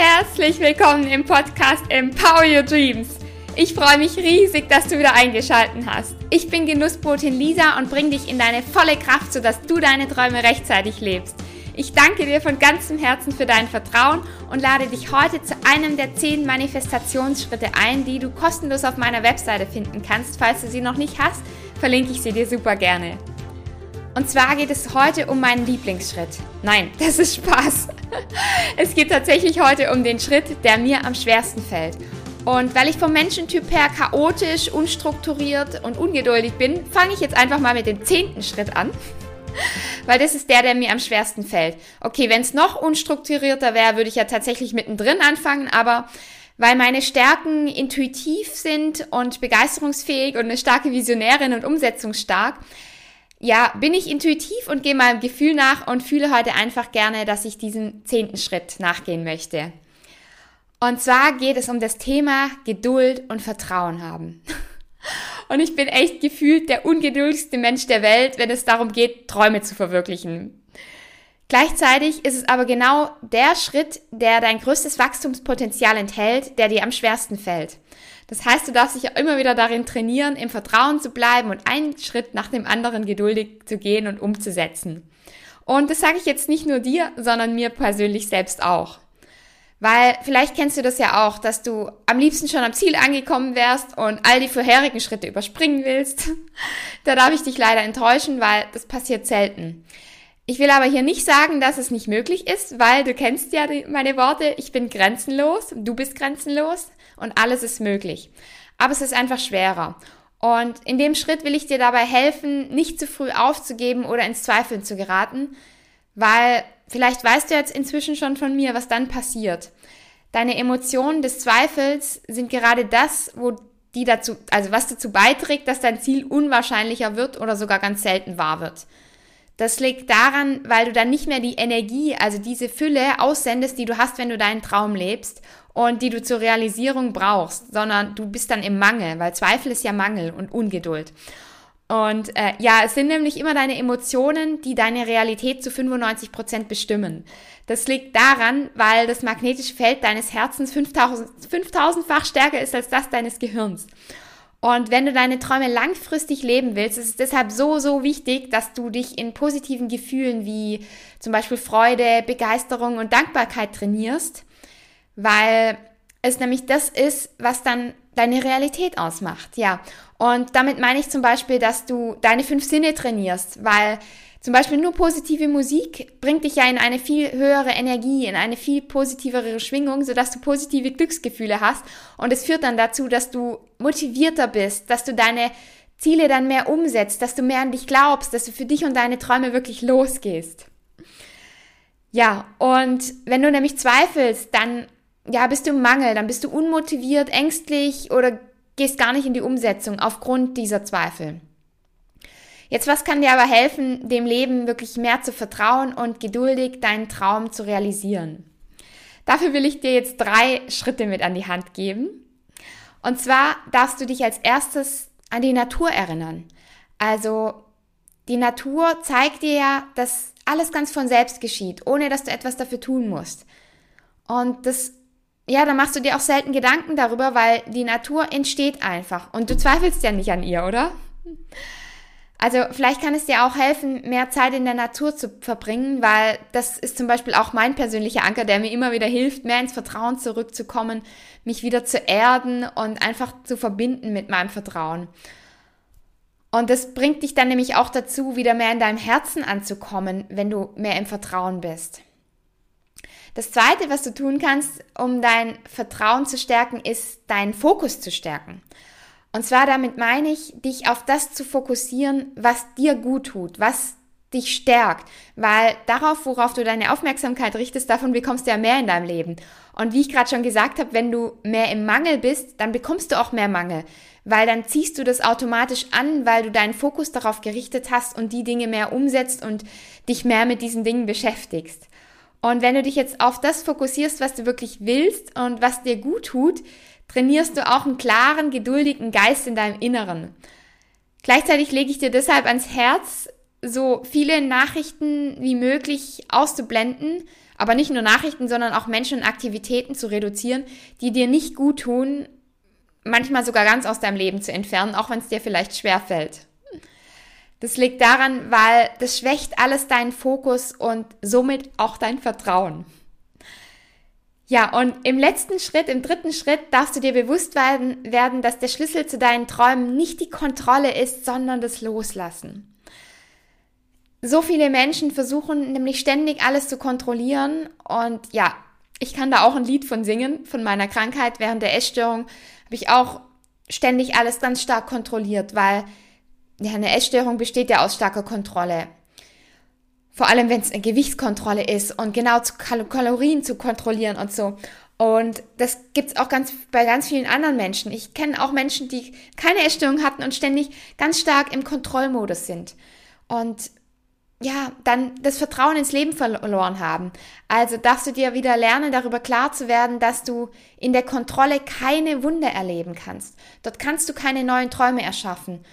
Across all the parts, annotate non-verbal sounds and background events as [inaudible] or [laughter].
Herzlich willkommen im Podcast Empower Your Dreams. Ich freue mich riesig, dass du wieder eingeschaltet hast. Ich bin Genussbotin Lisa und bringe dich in deine volle Kraft, sodass du deine Träume rechtzeitig lebst. Ich danke dir von ganzem Herzen für dein Vertrauen und lade dich heute zu einem der zehn Manifestationsschritte ein, die du kostenlos auf meiner Webseite finden kannst. Falls du sie noch nicht hast, verlinke ich sie dir super gerne. Und zwar geht es heute um meinen Lieblingsschritt. Nein, [laughs] das ist Spaß. [laughs] Es geht tatsächlich heute um den Schritt, der mir am schwersten fällt. Und weil ich vom Menschentyp her chaotisch, unstrukturiert und ungeduldig bin, fange ich jetzt einfach mal mit dem zehnten Schritt an. [laughs] Weil das ist der, der mir am schwersten fällt. Okay, wenn es noch unstrukturierter wäre, würde ich ja tatsächlich mittendrin anfangen, aber weil meine Stärken intuitiv sind und begeisterungsfähig und eine starke Visionärin und umsetzungsstark, ja, bin ich intuitiv und gehe meinem Gefühl nach und fühle heute einfach gerne, dass ich diesen zehnten Schritt nachgehen möchte. Und zwar geht es um das Thema Geduld und Vertrauen haben. [laughs] Und ich bin echt gefühlt der ungeduldigste Mensch der Welt, wenn es darum geht, Träume zu verwirklichen. Gleichzeitig ist es aber genau der Schritt, der dein größtes Wachstumspotenzial enthält, der dir am schwersten fällt. Das heißt, du darfst dich auch immer wieder darin trainieren, im Vertrauen zu bleiben und einen Schritt nach dem anderen geduldig zu gehen und umzusetzen. Und das sage ich jetzt nicht nur dir, sondern mir persönlich selbst auch. Weil vielleicht kennst du das ja auch, dass du am liebsten schon am Ziel angekommen wärst und all die vorherigen Schritte überspringen willst. [laughs] da darf ich dich leider enttäuschen, weil das passiert selten. Ich will aber hier nicht sagen, dass es nicht möglich ist, weil du kennst ja meine Worte, ich bin grenzenlos, du bist grenzenlos und alles ist möglich. Aber es ist einfach schwerer. Und in dem Schritt will ich dir dabei helfen, nicht zu früh aufzugeben oder ins Zweifeln zu geraten, weil vielleicht weißt du jetzt inzwischen schon von mir, was dann passiert. Deine Emotionen des Zweifels sind gerade das, wo die dazu, also was dazu beiträgt, dass dein Ziel unwahrscheinlicher wird oder sogar ganz selten wahr wird. Das liegt daran, weil du dann nicht mehr die Energie, also diese Fülle aussendest, die du hast, wenn du deinen Traum lebst und die du zur Realisierung brauchst, sondern du bist dann im Mangel, weil Zweifel ist ja Mangel und Ungeduld. Und äh, ja, es sind nämlich immer deine Emotionen, die deine Realität zu 95 Prozent bestimmen. Das liegt daran, weil das magnetische Feld deines Herzens 5000, 5000-fach stärker ist als das deines Gehirns. Und wenn du deine Träume langfristig leben willst, ist es deshalb so, so wichtig, dass du dich in positiven Gefühlen wie zum Beispiel Freude, Begeisterung und Dankbarkeit trainierst, weil es nämlich das ist, was dann deine Realität ausmacht. Ja, und damit meine ich zum Beispiel, dass du deine fünf Sinne trainierst, weil zum Beispiel nur positive Musik bringt dich ja in eine viel höhere Energie, in eine viel positivere Schwingung, sodass du positive Glücksgefühle hast. Und es führt dann dazu, dass du motivierter bist, dass du deine Ziele dann mehr umsetzt, dass du mehr an dich glaubst, dass du für dich und deine Träume wirklich losgehst. Ja, und wenn du nämlich zweifelst, dann ja, bist du im Mangel, dann bist du unmotiviert, ängstlich oder gehst gar nicht in die Umsetzung aufgrund dieser Zweifel. Jetzt, was kann dir aber helfen, dem Leben wirklich mehr zu vertrauen und geduldig deinen Traum zu realisieren? Dafür will ich dir jetzt drei Schritte mit an die Hand geben. Und zwar darfst du dich als erstes an die Natur erinnern. Also die Natur zeigt dir ja, dass alles ganz von selbst geschieht, ohne dass du etwas dafür tun musst. Und das, ja, da machst du dir auch selten Gedanken darüber, weil die Natur entsteht einfach. Und du zweifelst ja nicht an ihr, oder? Also vielleicht kann es dir auch helfen, mehr Zeit in der Natur zu verbringen, weil das ist zum Beispiel auch mein persönlicher Anker, der mir immer wieder hilft, mehr ins Vertrauen zurückzukommen, mich wieder zu erden und einfach zu verbinden mit meinem Vertrauen. Und das bringt dich dann nämlich auch dazu, wieder mehr in deinem Herzen anzukommen, wenn du mehr im Vertrauen bist. Das Zweite, was du tun kannst, um dein Vertrauen zu stärken, ist deinen Fokus zu stärken. Und zwar damit meine ich, dich auf das zu fokussieren, was dir gut tut, was dich stärkt, weil darauf, worauf du deine Aufmerksamkeit richtest, davon bekommst du ja mehr in deinem Leben. Und wie ich gerade schon gesagt habe, wenn du mehr im Mangel bist, dann bekommst du auch mehr Mangel, weil dann ziehst du das automatisch an, weil du deinen Fokus darauf gerichtet hast und die Dinge mehr umsetzt und dich mehr mit diesen Dingen beschäftigst. Und wenn du dich jetzt auf das fokussierst, was du wirklich willst und was dir gut tut, trainierst du auch einen klaren, geduldigen Geist in deinem Inneren. Gleichzeitig lege ich dir deshalb ans Herz, so viele Nachrichten wie möglich auszublenden, Aber nicht nur Nachrichten, sondern auch Menschen und Aktivitäten zu reduzieren, die dir nicht gut tun, manchmal sogar ganz aus deinem Leben zu entfernen, auch wenn es dir vielleicht schwer fällt. Das liegt daran, weil das schwächt alles deinen Fokus und somit auch dein Vertrauen. Ja, und im letzten Schritt, im dritten Schritt, darfst du dir bewusst werden, dass der Schlüssel zu deinen Träumen nicht die Kontrolle ist, sondern das Loslassen. So viele Menschen versuchen nämlich ständig alles zu kontrollieren und ja, ich kann da auch ein Lied von singen, von meiner Krankheit. Während der Essstörung habe ich auch ständig alles ganz stark kontrolliert, weil ja, eine Essstörung besteht ja aus starker Kontrolle. Vor allem, wenn es eine Gewichtskontrolle ist und genau zu Kal Kalorien zu kontrollieren und so. Und das gibt's auch ganz bei ganz vielen anderen Menschen. Ich kenne auch Menschen, die keine Essstörung hatten und ständig ganz stark im Kontrollmodus sind. Und ja, dann das Vertrauen ins Leben verloren haben. Also darfst du dir wieder lernen, darüber klar zu werden, dass du in der Kontrolle keine Wunder erleben kannst. Dort kannst du keine neuen Träume erschaffen.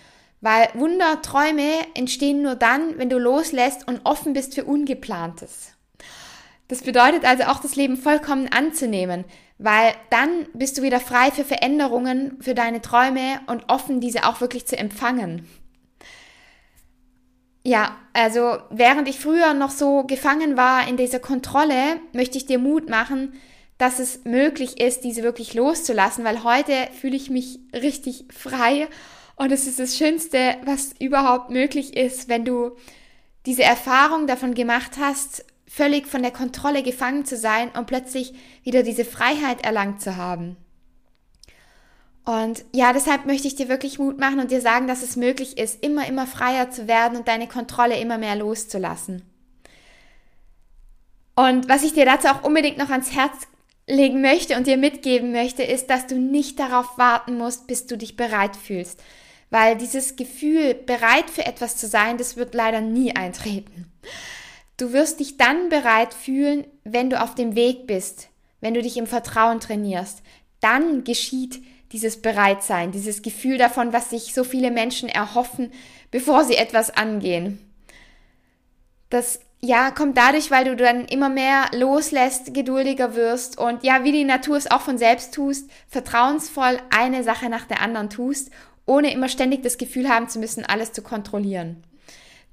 Weil Wunderträume entstehen nur dann, wenn du loslässt und offen bist für Ungeplantes. Das bedeutet also auch das Leben vollkommen anzunehmen, weil dann bist du wieder frei für Veränderungen, für deine Träume und offen, diese auch wirklich zu empfangen. Ja, also während ich früher noch so gefangen war in dieser Kontrolle, möchte ich dir Mut machen, dass es möglich ist, diese wirklich loszulassen, weil heute fühle ich mich richtig frei und es ist das Schönste, was überhaupt möglich ist, wenn du diese Erfahrung davon gemacht hast, völlig von der Kontrolle gefangen zu sein und plötzlich wieder diese Freiheit erlangt zu haben. Und ja, deshalb möchte ich dir wirklich Mut machen und dir sagen, dass es möglich ist, immer, immer freier zu werden und deine Kontrolle immer mehr loszulassen. Und was ich dir dazu auch unbedingt noch ans Herz legen möchte und dir mitgeben möchte, ist, dass du nicht darauf warten musst, bis du dich bereit fühlst. Weil dieses Gefühl, bereit für etwas zu sein, das wird leider nie eintreten. Du wirst dich dann bereit fühlen, wenn du auf dem Weg bist, wenn du dich im Vertrauen trainierst. Dann geschieht dieses Bereitsein, dieses Gefühl davon, was sich so viele Menschen erhoffen, bevor sie etwas angehen. Das ja, kommt dadurch, weil du dann immer mehr loslässt, geduldiger wirst und ja, wie die Natur es auch von selbst tust, vertrauensvoll eine Sache nach der anderen tust ohne immer ständig das Gefühl haben zu müssen, alles zu kontrollieren.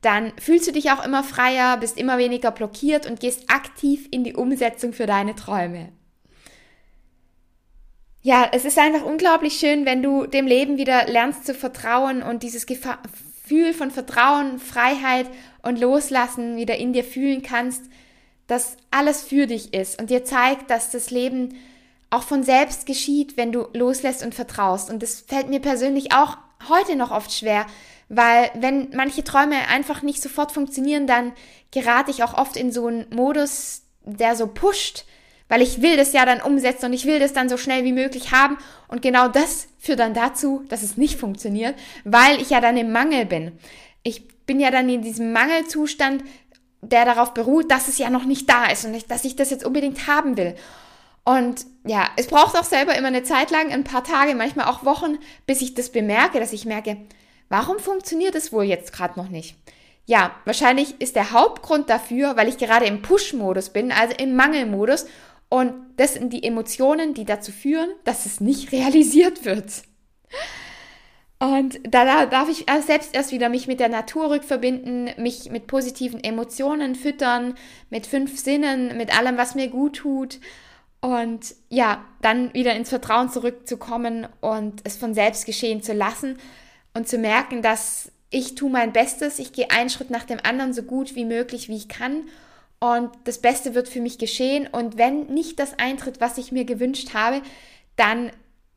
Dann fühlst du dich auch immer freier, bist immer weniger blockiert und gehst aktiv in die Umsetzung für deine Träume. Ja, es ist einfach unglaublich schön, wenn du dem Leben wieder lernst zu vertrauen und dieses Gefühl von Vertrauen, Freiheit und Loslassen wieder in dir fühlen kannst, dass alles für dich ist und dir zeigt, dass das Leben auch von selbst geschieht, wenn du loslässt und vertraust. Und das fällt mir persönlich auch heute noch oft schwer, weil wenn manche Träume einfach nicht sofort funktionieren, dann gerate ich auch oft in so einen Modus, der so pusht, weil ich will das ja dann umsetzen und ich will das dann so schnell wie möglich haben. Und genau das führt dann dazu, dass es nicht funktioniert, weil ich ja dann im Mangel bin. Ich bin ja dann in diesem Mangelzustand, der darauf beruht, dass es ja noch nicht da ist und dass ich das jetzt unbedingt haben will. Und ja, es braucht auch selber immer eine Zeit lang, ein paar Tage, manchmal auch Wochen, bis ich das bemerke, dass ich merke, warum funktioniert es wohl jetzt gerade noch nicht? Ja, wahrscheinlich ist der Hauptgrund dafür, weil ich gerade im Push-Modus bin, also im Mangelmodus. Und das sind die Emotionen, die dazu führen, dass es nicht [laughs] realisiert wird. Und da darf ich selbst erst wieder mich mit der Natur rückverbinden, mich mit positiven Emotionen füttern, mit fünf Sinnen, mit allem, was mir gut tut und ja, dann wieder ins Vertrauen zurückzukommen und es von selbst geschehen zu lassen und zu merken, dass ich tue mein Bestes, ich gehe einen Schritt nach dem anderen so gut wie möglich, wie ich kann. Und das Beste wird für mich geschehen. Und wenn nicht das eintritt, was ich mir gewünscht habe, dann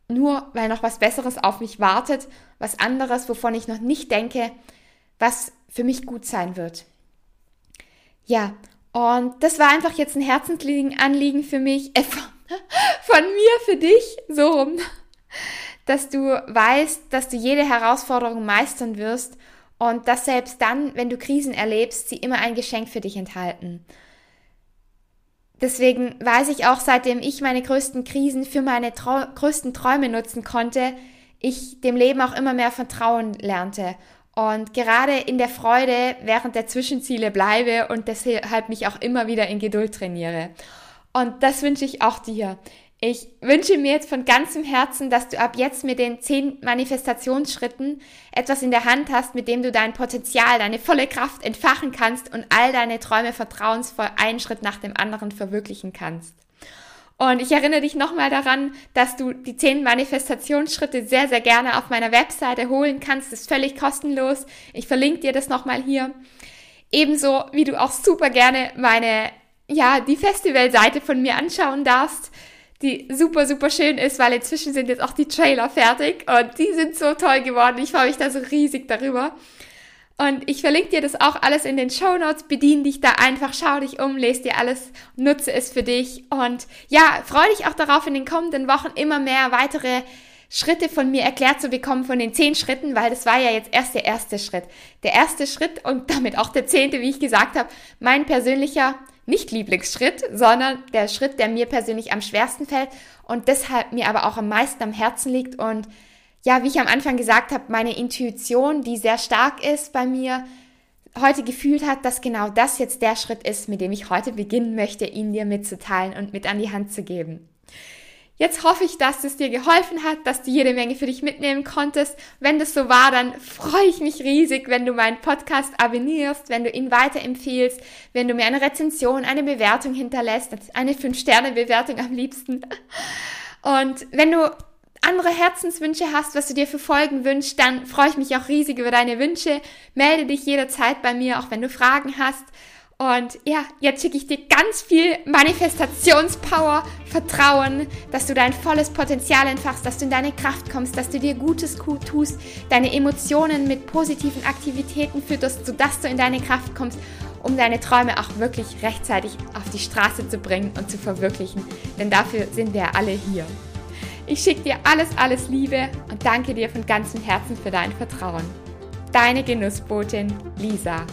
nur, weil noch was Besseres auf mich wartet, was anderes, wovon ich noch nicht denke, was für mich gut sein Ja, und das war einfach jetzt ein Herzensanliegen für mich, äh, von mir für dich, so rum, dass du weißt, dass du jede Herausforderung meistern wirst und dass selbst dann, wenn du Krisen erlebst, sie immer ein Geschenk für dich enthalten. Deswegen weiß ich auch, seitdem ich meine größten Krisen für meine größten Träume nutzen konnte, ich dem Leben auch immer mehr Vertrauen lernte und gerade in der Freude während der Zwischenziele bleibe und deshalb mich auch immer wieder in Geduld trainiere. Und das wünsche ich auch dir. Ich wünsche mir jetzt von ganzem Herzen, dass du ab jetzt mit den zehn Manifestationsschritten etwas in der Hand hast, mit dem du dein Potenzial, deine volle Kraft entfachen kannst und all deine Träume vertrauensvoll einen Schritt nach dem anderen verwirklichen kannst. Und ich erinnere dich nochmal daran, dass du die zehn Manifestationsschritte sehr, sehr gerne auf meiner Webseite holen kannst. Das ist völlig kostenlos. Ich verlinke dir das nochmal hier. Ebenso wie du auch super gerne meine, ja, die Festivalseite von mir anschauen darfst die super, super schön ist, weil inzwischen sind jetzt auch die Trailer fertig und die sind so toll geworden. Ich freue mich da so riesig darüber. Und ich verlinke dir das auch alles in den Show Notes. Bedien dich da einfach, schau dich um, lese dir alles, nutze es für dich. Und ja, freue dich auch darauf, in den kommenden Wochen immer mehr weitere Schritte von mir erklärt zu bekommen von den zehn Schritten, weil das war ja jetzt erst der erste Schritt. Der erste Schritt und [laughs] damit auch der zehnte, wie ich gesagt habe, mein persönlicher nicht Lieblingsschritt, sondern der Schritt, der mir persönlich am schwersten fällt und deshalb mir aber auch am meisten am Herzen liegt und ja, wie ich am Anfang gesagt habe, meine Intuition, die sehr stark ist bei mir, heute gefühlt hat, dass genau das jetzt der Schritt ist, mit dem ich heute beginnen möchte, ihn dir mitzuteilen und mit an die Hand zu geben. Jetzt hoffe ich, dass es dir geholfen hat, dass du jede Menge für dich mitnehmen konntest. Wenn das so war, dann freue ich mich riesig, wenn du meinen Podcast abonnierst, wenn du ihn weiterempfehlst, wenn du mir eine Rezension, eine Bewertung hinterlässt, eine 5-Sterne-Bewertung am liebsten. Und wenn du andere Herzenswünsche hast, was du dir für Folgen wünschst, dann freue ich mich auch riesig über deine Wünsche. Melde dich jederzeit bei mir, auch wenn du Fragen hast. Und ja, jetzt schicke ich dir ganz viel Manifestationspower, Vertrauen, dass du dein volles Potenzial entfachst, dass du in deine Kraft kommst, dass du dir Gutes tust, deine Emotionen mit positiven Aktivitäten fütterst, sodass du in deine Kraft kommst, um deine Träume auch wirklich rechtzeitig auf die Straße zu bringen und zu verwirklichen. Denn dafür sind wir alle hier. Ich schicke dir alles, alles Liebe und danke dir von ganzem Herzen für dein Vertrauen. Deine Genussbotin Lisa.